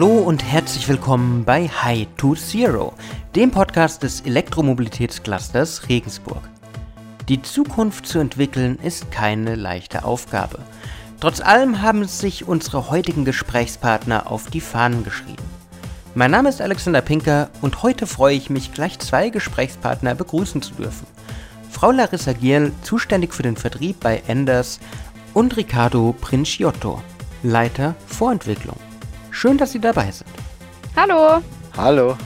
Hallo und herzlich willkommen bei High to Zero, dem Podcast des Elektromobilitätsclusters Regensburg. Die Zukunft zu entwickeln ist keine leichte Aufgabe. Trotz allem haben sich unsere heutigen Gesprächspartner auf die Fahnen geschrieben. Mein Name ist Alexander Pinker und heute freue ich mich, gleich zwei Gesprächspartner begrüßen zu dürfen. Frau Larissa Gierl, zuständig für den Vertrieb bei Enders, und Riccardo Princiotto, Leiter Vorentwicklung. Schön, dass Sie dabei sind. Hallo. Hallo.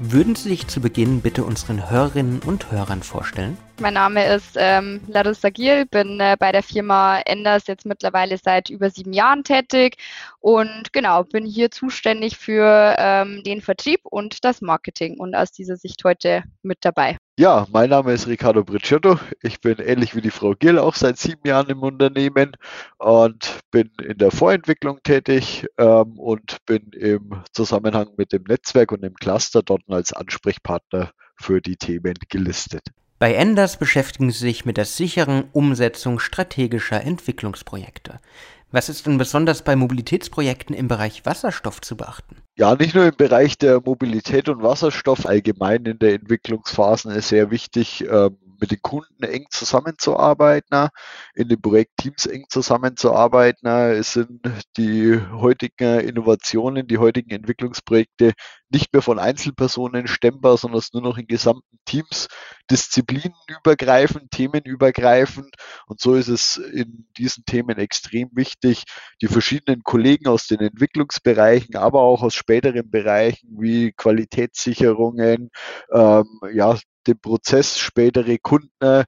Würden Sie sich zu Beginn bitte unseren Hörerinnen und Hörern vorstellen? Mein Name ist ähm, Larissa Giel, bin äh, bei der Firma Enders jetzt mittlerweile seit über sieben Jahren tätig und genau, bin hier zuständig für ähm, den Vertrieb und das Marketing und aus dieser Sicht heute mit dabei. Ja, mein Name ist Riccardo Bricciotto. Ich bin ähnlich wie die Frau Gill auch seit sieben Jahren im Unternehmen und bin in der Vorentwicklung tätig ähm, und bin im Zusammenhang mit dem Netzwerk und dem Cluster dort als Ansprechpartner für die Themen gelistet. Bei Enders beschäftigen Sie sich mit der sicheren Umsetzung strategischer Entwicklungsprojekte. Was ist denn besonders bei Mobilitätsprojekten im Bereich Wasserstoff zu beachten? Ja, nicht nur im Bereich der Mobilität und Wasserstoff, allgemein in der Entwicklungsphasen ist sehr wichtig, ähm, mit den Kunden eng zusammenzuarbeiten, in den Projektteams eng zusammenzuarbeiten. Es sind die heutigen Innovationen, die heutigen Entwicklungsprojekte nicht mehr von Einzelpersonen stemmbar, sondern es nur noch in gesamten Teams, disziplinenübergreifend, themenübergreifend. Und so ist es in diesen Themen extrem wichtig, die verschiedenen Kollegen aus den Entwicklungsbereichen, aber auch aus späteren Bereichen wie Qualitätssicherungen, ähm, ja, den Prozess, spätere Kunden,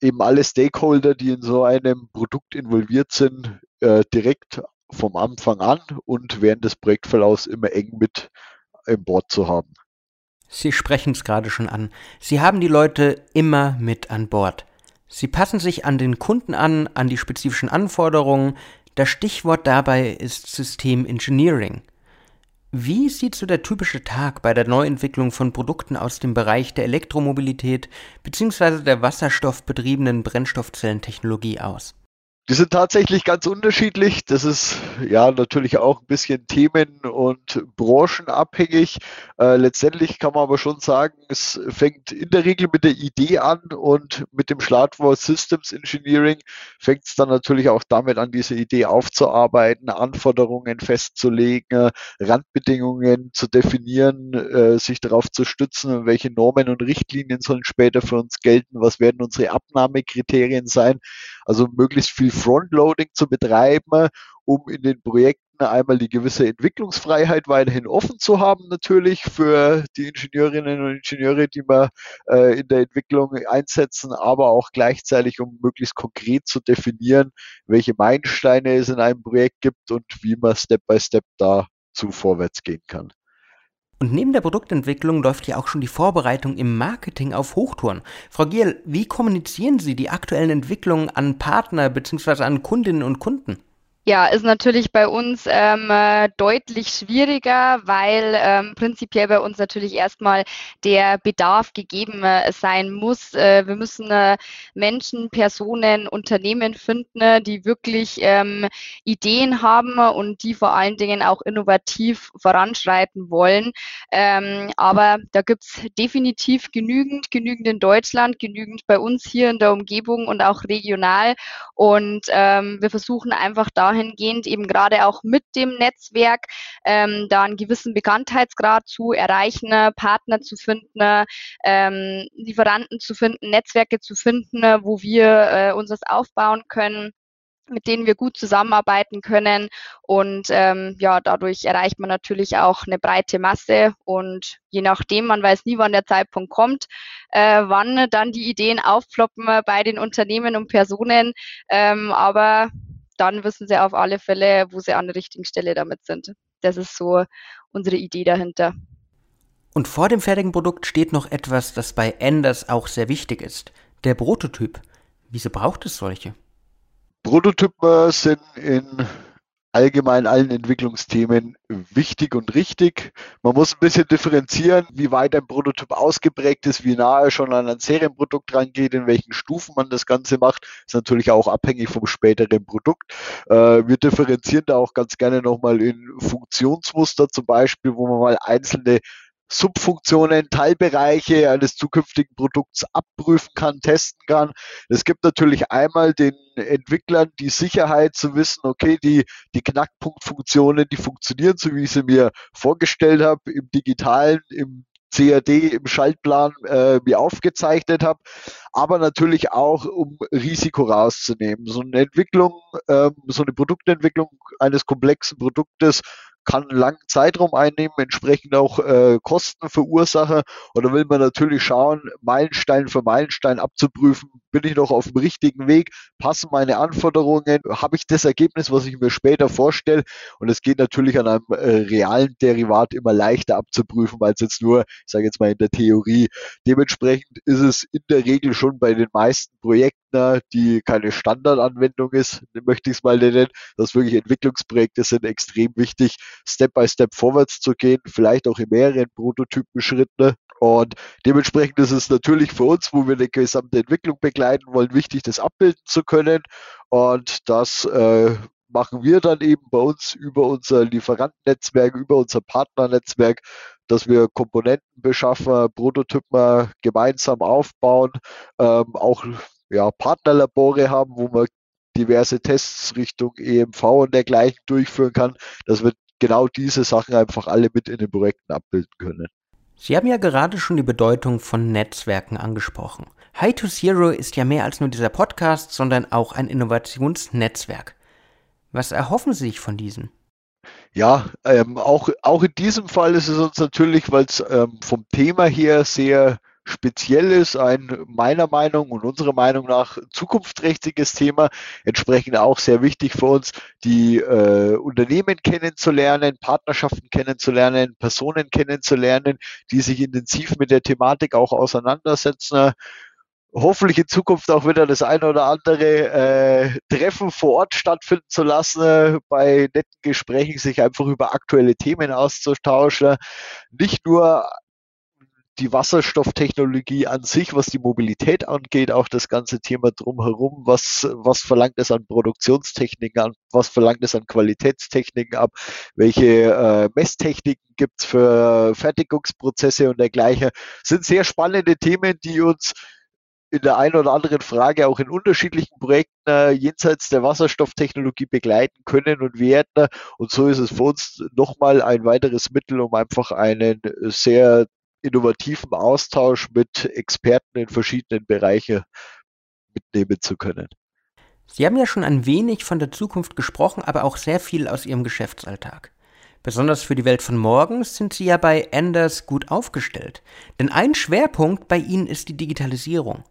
eben alle Stakeholder, die in so einem Produkt involviert sind, äh, direkt vom Anfang an und während des Projektverlaufs immer eng mit im Bord zu haben. Sie sprechen es gerade schon an. Sie haben die Leute immer mit an Bord. Sie passen sich an den Kunden an, an die spezifischen Anforderungen. Das Stichwort dabei ist System Engineering. Wie sieht so der typische Tag bei der Neuentwicklung von Produkten aus dem Bereich der Elektromobilität bzw. der wasserstoffbetriebenen Brennstoffzellentechnologie aus? Die sind tatsächlich ganz unterschiedlich. Das ist ja natürlich auch ein bisschen themen- und branchenabhängig. Äh, letztendlich kann man aber schon sagen, es fängt in der Regel mit der Idee an und mit dem Schlagwort Systems Engineering fängt es dann natürlich auch damit an, diese Idee aufzuarbeiten, Anforderungen festzulegen, Randbedingungen zu definieren, äh, sich darauf zu stützen, welche Normen und Richtlinien sollen später für uns gelten, was werden unsere Abnahmekriterien sein. Also möglichst viel Frontloading zu betreiben, um in den Projekten einmal die gewisse Entwicklungsfreiheit weiterhin offen zu haben, natürlich für die Ingenieurinnen und Ingenieure, die wir äh, in der Entwicklung einsetzen, aber auch gleichzeitig, um möglichst konkret zu definieren, welche Meilensteine es in einem Projekt gibt und wie man Step by Step dazu vorwärts gehen kann. Und neben der Produktentwicklung läuft ja auch schon die Vorbereitung im Marketing auf Hochtouren. Frau Giel, wie kommunizieren Sie die aktuellen Entwicklungen an Partner bzw. an Kundinnen und Kunden? Ja, ist natürlich bei uns ähm, äh, deutlich schwieriger, weil ähm, prinzipiell bei uns natürlich erstmal der Bedarf gegeben äh, sein muss. Äh, wir müssen äh, Menschen, Personen, Unternehmen finden, äh, die wirklich ähm, Ideen haben und die vor allen Dingen auch innovativ voranschreiten wollen. Ähm, aber da gibt's definitiv genügend, genügend in Deutschland, genügend bei uns hier in der Umgebung und auch regional. Und ähm, wir versuchen einfach dahin, dahingehend eben gerade auch mit dem Netzwerk ähm, da einen gewissen Bekanntheitsgrad zu erreichen, Partner zu finden, ähm, Lieferanten zu finden, Netzwerke zu finden, wo wir äh, uns das aufbauen können mit denen wir gut zusammenarbeiten können. Und ähm, ja, dadurch erreicht man natürlich auch eine breite Masse. Und je nachdem, man weiß nie, wann der Zeitpunkt kommt, äh, wann dann die Ideen aufploppen bei den Unternehmen und Personen. Ähm, aber dann wissen sie auf alle Fälle, wo sie an der richtigen Stelle damit sind. Das ist so unsere Idee dahinter. Und vor dem fertigen Produkt steht noch etwas, das bei Enders auch sehr wichtig ist. Der Prototyp. Wieso braucht es solche? Prototypen sind in allgemein allen Entwicklungsthemen wichtig und richtig. Man muss ein bisschen differenzieren, wie weit ein Prototyp ausgeprägt ist, wie nahe schon an ein Serienprodukt rangeht, in welchen Stufen man das Ganze macht. Ist natürlich auch abhängig vom späteren Produkt. Äh, wir differenzieren da auch ganz gerne nochmal in Funktionsmuster zum Beispiel, wo man mal einzelne Subfunktionen, Teilbereiche eines zukünftigen Produkts abprüfen kann, testen kann. Es gibt natürlich einmal den Entwicklern die Sicherheit zu wissen, okay, die, die Knackpunktfunktionen, die funktionieren so, wie ich sie mir vorgestellt habe, im digitalen, im CAD im Schaltplan äh, mir aufgezeichnet habe, aber natürlich auch, um Risiko rauszunehmen. So eine Entwicklung, ähm, so eine Produktentwicklung eines komplexen Produktes kann einen langen Zeitraum einnehmen, entsprechend auch äh, Kosten verursachen. Und da will man natürlich schauen, Meilenstein für Meilenstein abzuprüfen, bin ich noch auf dem richtigen Weg, passen meine Anforderungen, habe ich das Ergebnis, was ich mir später vorstelle. Und es geht natürlich an einem äh, realen Derivat immer leichter abzuprüfen, als jetzt nur, ich sage jetzt mal in der Theorie. Dementsprechend ist es in der Regel schon bei den meisten Projekten, die keine Standardanwendung ist, möchte ich es mal nennen, dass wirklich Entwicklungsprojekte sind extrem wichtig, Step by Step vorwärts zu gehen, vielleicht auch in mehreren Prototypen-Schritten. Und dementsprechend ist es natürlich für uns, wo wir die gesamte Entwicklung begleiten wollen, wichtig, das abbilden zu können. Und das äh, machen wir dann eben bei uns über unser Lieferantennetzwerk, über unser Partnernetzwerk, dass wir Komponenten beschaffen, Prototypen gemeinsam aufbauen, ähm, auch ja, Partnerlabore haben, wo man diverse Tests Richtung EMV und dergleichen durchführen kann, dass wir genau diese Sachen einfach alle mit in den Projekten abbilden können. Sie haben ja gerade schon die Bedeutung von Netzwerken angesprochen. High to Zero ist ja mehr als nur dieser Podcast, sondern auch ein Innovationsnetzwerk. Was erhoffen Sie sich von diesen? Ja, ähm, auch, auch in diesem Fall ist es uns natürlich, weil es ähm, vom Thema her sehr speziell ist, ein meiner Meinung und unserer Meinung nach zukunftsträchtiges Thema, entsprechend auch sehr wichtig für uns, die äh, Unternehmen kennenzulernen, Partnerschaften kennenzulernen, Personen kennenzulernen, die sich intensiv mit der Thematik auch auseinandersetzen hoffentlich in Zukunft auch wieder das eine oder andere äh, Treffen vor Ort stattfinden zu lassen, bei netten Gesprächen sich einfach über aktuelle Themen auszutauschen. Nicht nur die Wasserstofftechnologie an sich, was die Mobilität angeht, auch das ganze Thema drumherum, was, was verlangt es an Produktionstechniken an, was verlangt es an Qualitätstechniken ab, welche äh, Messtechniken gibt es für Fertigungsprozesse und dergleichen, sind sehr spannende Themen, die uns in der einen oder anderen Frage auch in unterschiedlichen Projekten äh, jenseits der Wasserstofftechnologie begleiten können und werden. Und so ist es für uns nochmal ein weiteres Mittel, um einfach einen sehr innovativen Austausch mit Experten in verschiedenen Bereichen mitnehmen zu können. Sie haben ja schon ein wenig von der Zukunft gesprochen, aber auch sehr viel aus Ihrem Geschäftsalltag. Besonders für die Welt von morgen sind Sie ja bei Enders gut aufgestellt. Denn ein Schwerpunkt bei Ihnen ist die Digitalisierung.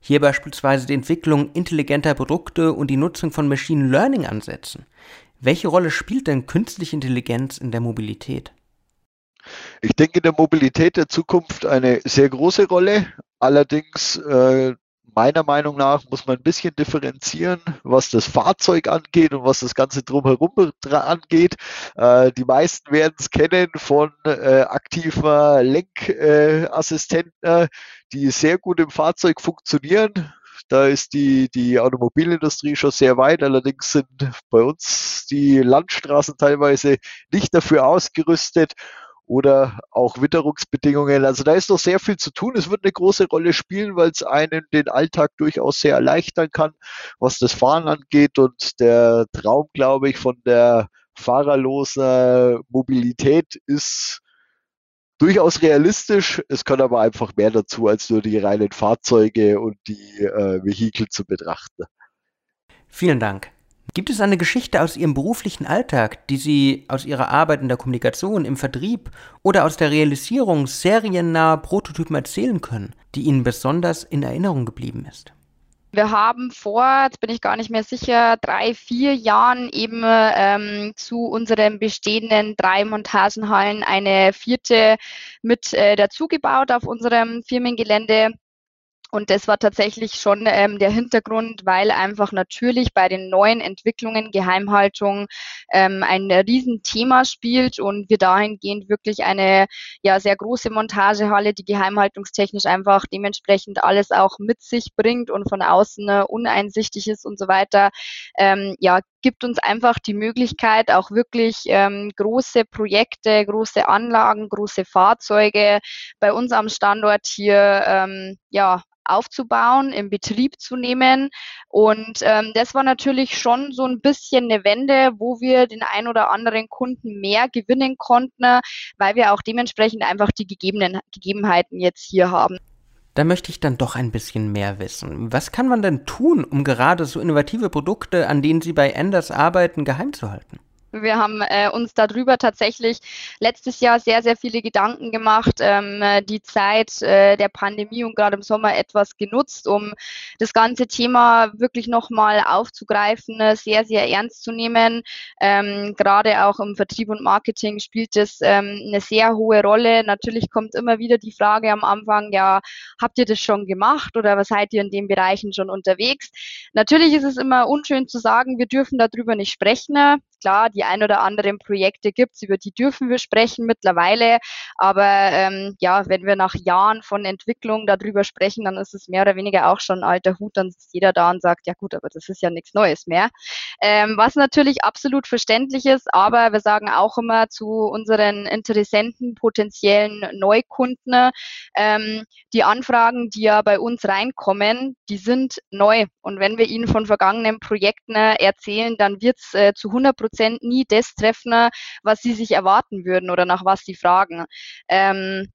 Hier beispielsweise die Entwicklung intelligenter Produkte und die Nutzung von Machine Learning Ansätzen. Welche Rolle spielt denn künstliche Intelligenz in der Mobilität? Ich denke in der Mobilität der Zukunft eine sehr große Rolle. Allerdings äh, meiner Meinung nach muss man ein bisschen differenzieren, was das Fahrzeug angeht und was das Ganze drumherum angeht. Äh, die meisten werden es kennen von äh, aktiver Lenkassistenten, äh, die sehr gut im Fahrzeug funktionieren. Da ist die, die Automobilindustrie schon sehr weit. Allerdings sind bei uns die Landstraßen teilweise nicht dafür ausgerüstet oder auch Witterungsbedingungen. Also da ist noch sehr viel zu tun. Es wird eine große Rolle spielen, weil es einen den Alltag durchaus sehr erleichtern kann, was das Fahren angeht. Und der Traum, glaube ich, von der fahrerlosen Mobilität ist durchaus realistisch. Es kann aber einfach mehr dazu, als nur die reinen Fahrzeuge und die äh, Vehikel zu betrachten. Vielen Dank. Gibt es eine Geschichte aus Ihrem beruflichen Alltag, die Sie aus Ihrer Arbeit in der Kommunikation, im Vertrieb oder aus der Realisierung seriennaher Prototypen erzählen können, die Ihnen besonders in Erinnerung geblieben ist? Wir haben vor, jetzt bin ich gar nicht mehr sicher, drei, vier Jahren eben ähm, zu unseren bestehenden drei Montagenhallen eine vierte mit äh, dazugebaut auf unserem Firmengelände Und das war tatsächlich schon ähm, der Hintergrund, weil einfach natürlich bei den neuen Entwicklungen Geheimhaltung ähm, ein Riesenthema spielt und wir dahingehend wirklich eine ja sehr große Montagehalle, die geheimhaltungstechnisch einfach dementsprechend alles auch mit sich bringt und von außen äh, uneinsichtig ist und so weiter, ähm, ja, gibt uns einfach die Möglichkeit, auch wirklich ähm, große Projekte, große Anlagen, große Fahrzeuge bei uns am Standort hier ähm, ja, aufzubauen, in Betrieb zu nehmen. Und ähm, das war natürlich schon so ein bisschen eine Wende, wo wir den ein oder anderen Kunden mehr gewinnen konnten, weil wir auch dementsprechend einfach die gegebenen Gegebenheiten jetzt hier haben. Da möchte ich dann doch ein bisschen mehr wissen. Was kann man denn tun, um gerade so innovative Produkte, an denen Sie bei Enders arbeiten, geheim zu halten? Wir haben äh, uns darüber tatsächlich letztes Jahr sehr, sehr viele Gedanken gemacht, ähm, die Zeit äh, der Pandemie und gerade im Sommer etwas genutzt, um das ganze Thema wirklich nochmal aufzugreifen, äh, sehr, sehr ernst zu nehmen. Ähm, gerade auch im Vertrieb und Marketing spielt es ähm, eine sehr hohe Rolle. Natürlich kommt immer wieder die Frage am Anfang, ja, habt ihr das schon gemacht oder was seid ihr in den Bereichen schon unterwegs? Natürlich ist es immer unschön zu sagen, wir dürfen darüber nicht sprechen. Klar, die ein oder anderen Projekte gibt es, über die dürfen wir sprechen mittlerweile. Aber ähm, ja, wenn wir nach Jahren von Entwicklung darüber sprechen, dann ist es mehr oder weniger auch schon alter Hut. Dann ist jeder da und sagt, ja gut, aber das ist ja nichts Neues mehr. Ähm, was natürlich absolut verständlich ist, aber wir sagen auch immer zu unseren Interessenten, potenziellen Neukunden, ähm, die Anfragen, die ja bei uns reinkommen, die sind neu. Und wenn wir ihnen von vergangenen Projekten erzählen, dann wird es äh, zu 100 Prozent Prozent nie das treffen, was sie sich erwarten würden oder nach was sie fragen. Ähm,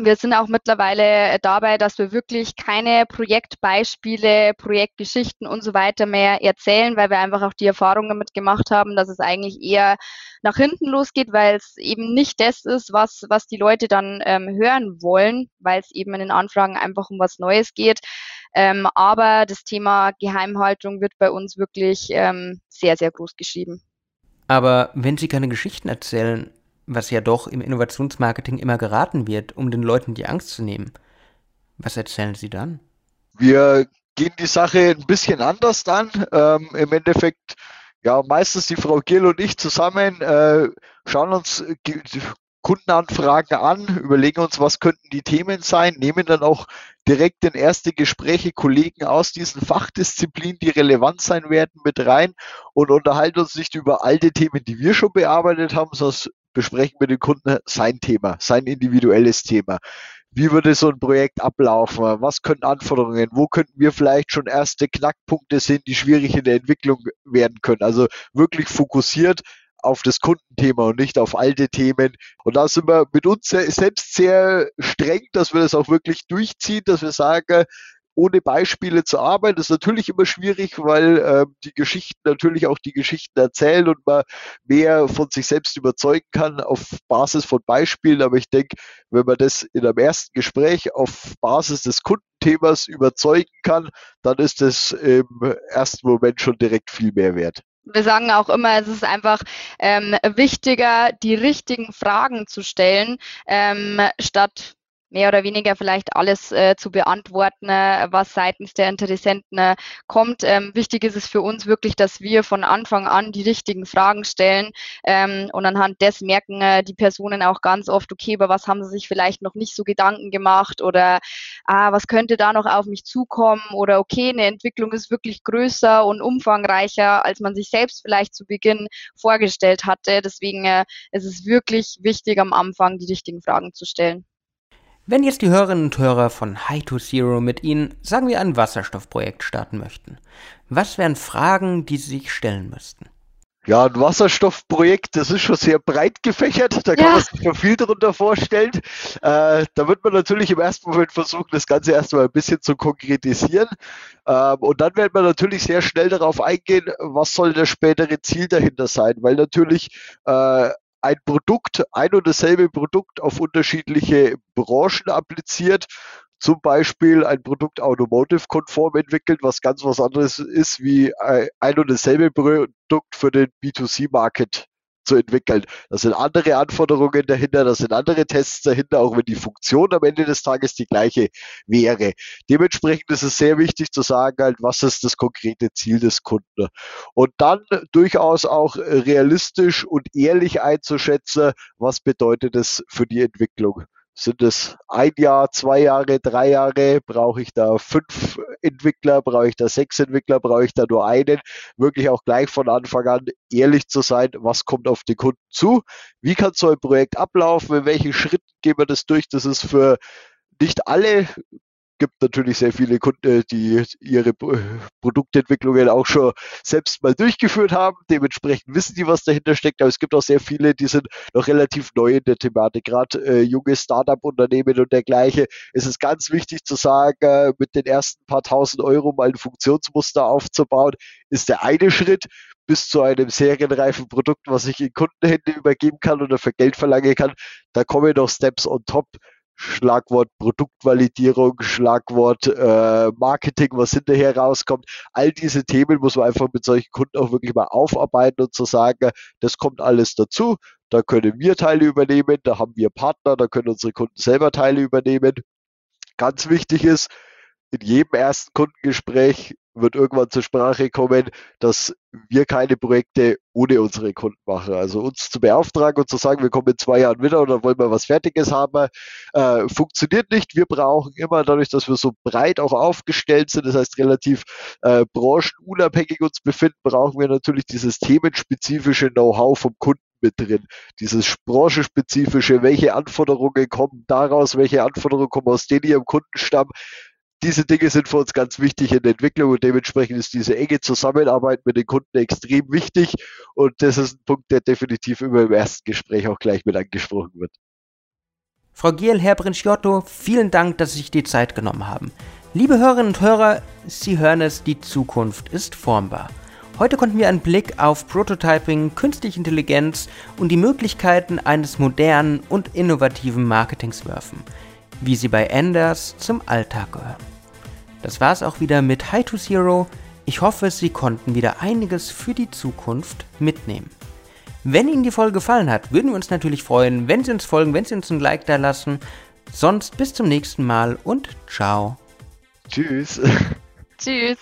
wir sind auch mittlerweile dabei, dass wir wirklich keine Projektbeispiele, Projektgeschichten und so weiter mehr erzählen, weil wir einfach auch die Erfahrung damit gemacht haben, dass es eigentlich eher nach hinten losgeht, weil es eben nicht das ist, was, was die Leute dann ähm, hören wollen, weil es eben in den Anfragen einfach um was Neues geht. Ähm, aber das Thema Geheimhaltung wird bei uns wirklich ähm, sehr, sehr groß geschrieben. Aber wenn Sie keine Geschichten erzählen, was ja doch im Innovationsmarketing immer geraten wird, um den Leuten die Angst zu nehmen, was erzählen Sie dann? Wir gehen die Sache ein bisschen anders an. Ähm, Im Endeffekt, ja, meistens die Frau Gill und ich zusammen äh, schauen uns Kundenanfragen an, überlegen uns, was könnten die Themen sein, nehmen dann auch direkt in erste Gespräche Kollegen aus diesen Fachdisziplinen, die relevant sein werden, mit rein und unterhalten uns nicht über alte Themen, die wir schon bearbeitet haben, sondern besprechen mit den Kunden sein Thema, sein individuelles Thema. Wie würde so ein Projekt ablaufen? Was können Anforderungen? Wo könnten wir vielleicht schon erste Knackpunkte sehen, die schwierig in der Entwicklung werden können? Also wirklich fokussiert auf das Kundenthema und nicht auf alte Themen. Und da sind wir mit uns selbst sehr streng, dass wir das auch wirklich durchziehen, dass wir sagen, ohne Beispiele zu arbeiten, ist natürlich immer schwierig, weil äh, die Geschichten natürlich auch die Geschichten erzählen und man mehr von sich selbst überzeugen kann auf Basis von Beispielen. Aber ich denke, wenn man das in einem ersten Gespräch auf Basis des Kundenthemas überzeugen kann, dann ist das im ersten Moment schon direkt viel mehr wert wir sagen auch immer, es ist einfach ähm, wichtiger, die richtigen Fragen zu stellen, ähm, statt mehr oder weniger vielleicht alles äh, zu beantworten, was seitens der Interessenten äh, kommt. Ähm, wichtig ist es für uns wirklich, dass wir von Anfang an die richtigen Fragen stellen ähm, und anhand des merken äh, die Personen auch ganz oft, okay, über was haben sie sich vielleicht noch nicht so Gedanken gemacht oder ah, was könnte da noch auf mich zukommen oder okay, eine Entwicklung ist wirklich größer und umfangreicher, als man sich selbst vielleicht zu Beginn vorgestellt hatte. Deswegen äh, ist es wirklich wichtig, am Anfang die richtigen Fragen zu stellen. Wenn jetzt die Hörerinnen und Hörer von High to Zero mit Ihnen, sagen wir, ein Wasserstoffprojekt starten möchten, was wären Fragen, die Sie sich stellen müssten? Ja, ein Wasserstoffprojekt, das ist schon sehr breit gefächert, da kann ja. man sich schon viel darunter vorstellen. Äh, da wird man natürlich im ersten Moment versuchen, das Ganze erstmal ein bisschen zu konkretisieren. Ähm, und dann wird man natürlich sehr schnell darauf eingehen, was soll das spätere Ziel dahinter sein, weil natürlich äh, ein Produkt, ein und dasselbe Produkt auf unterschiedliche Branchen appliziert. Zum Beispiel ein Produkt automotive-konform entwickelt, was ganz was anderes ist wie ein und dasselbe Produkt für den B2C-Market zu entwickeln. Da sind andere Anforderungen dahinter, da sind andere Tests dahinter, auch wenn die Funktion am Ende des Tages die gleiche wäre. Dementsprechend ist es sehr wichtig zu sagen, halt, was ist das konkrete Ziel des Kunden. Und dann durchaus auch realistisch und ehrlich einzuschätzen, was bedeutet es für die Entwicklung. Sind es ein Jahr, zwei Jahre, drei Jahre? Brauche ich da fünf Entwickler? Brauche ich da sechs Entwickler? Brauche ich da nur einen? Wirklich auch gleich von Anfang an ehrlich zu sein, was kommt auf den Kunden zu? Wie kann so ein Projekt ablaufen? In welchen Schritten gehen wir das durch? Das ist für nicht alle gibt natürlich sehr viele Kunden, die ihre Produktentwicklungen auch schon selbst mal durchgeführt haben. Dementsprechend wissen die, was dahinter steckt. Aber es gibt auch sehr viele, die sind noch relativ neu in der Thematik. Gerade äh, junge Startup-Unternehmen und dergleichen. Es ist ganz wichtig zu sagen, äh, mit den ersten paar tausend Euro mal ein Funktionsmuster aufzubauen, ist der eine Schritt bis zu einem serienreifen Produkt, was ich in Kundenhände übergeben kann oder für Geld verlangen kann. Da kommen noch Steps on top Schlagwort Produktvalidierung, Schlagwort äh, Marketing, was hinterher rauskommt. All diese Themen muss man einfach mit solchen Kunden auch wirklich mal aufarbeiten und zu sagen, das kommt alles dazu. Da können wir Teile übernehmen, da haben wir Partner, da können unsere Kunden selber Teile übernehmen. Ganz wichtig ist, in jedem ersten Kundengespräch wird irgendwann zur Sprache kommen, dass wir keine Projekte ohne unsere Kunden machen. Also uns zu beauftragen und zu sagen, wir kommen in zwei Jahren wieder oder wollen wir was Fertiges haben, äh, funktioniert nicht. Wir brauchen immer, dadurch, dass wir so breit auch aufgestellt sind, das heißt relativ äh, branchenunabhängig uns befinden, brauchen wir natürlich dieses themenspezifische Know-how vom Kunden mit drin. Dieses branchenspezifische, welche Anforderungen kommen daraus, welche Anforderungen kommen aus denen, die am Kundenstamm diese Dinge sind für uns ganz wichtig in der Entwicklung und dementsprechend ist diese enge Zusammenarbeit mit den Kunden extrem wichtig und das ist ein Punkt, der definitiv immer im ersten Gespräch auch gleich mit angesprochen wird. Frau Giel, Herr Brinciotto, vielen Dank, dass Sie sich die Zeit genommen haben. Liebe Hörerinnen und Hörer, Sie hören es, die Zukunft ist formbar. Heute konnten wir einen Blick auf Prototyping, künstliche Intelligenz und die Möglichkeiten eines modernen und innovativen Marketings werfen wie sie bei Enders zum Alltag gehören. Das war's auch wieder mit High to Zero. Ich hoffe, Sie konnten wieder einiges für die Zukunft mitnehmen. Wenn Ihnen die Folge gefallen hat, würden wir uns natürlich freuen, wenn Sie uns folgen, wenn Sie uns ein Like da lassen. Sonst bis zum nächsten Mal und ciao. Tschüss. Tschüss.